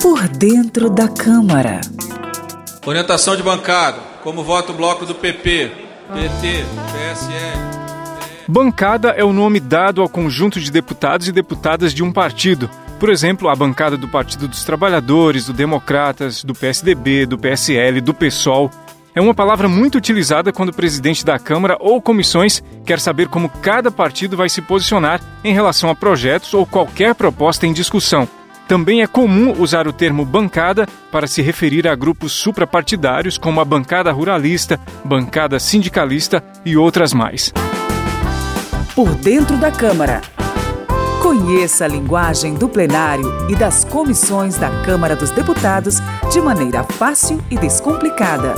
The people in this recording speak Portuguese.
Por dentro da Câmara. Orientação de bancada. Como vota o bloco do PP, PT, PSL. Bancada é o nome dado ao conjunto de deputados e deputadas de um partido. Por exemplo, a bancada do Partido dos Trabalhadores, do Democratas, do PSDB, do PSL, do PSOL. É uma palavra muito utilizada quando o presidente da Câmara ou comissões quer saber como cada partido vai se posicionar em relação a projetos ou qualquer proposta em discussão. Também é comum usar o termo bancada para se referir a grupos suprapartidários como a bancada ruralista, bancada sindicalista e outras mais. Por dentro da Câmara. Conheça a linguagem do plenário e das comissões da Câmara dos Deputados de maneira fácil e descomplicada.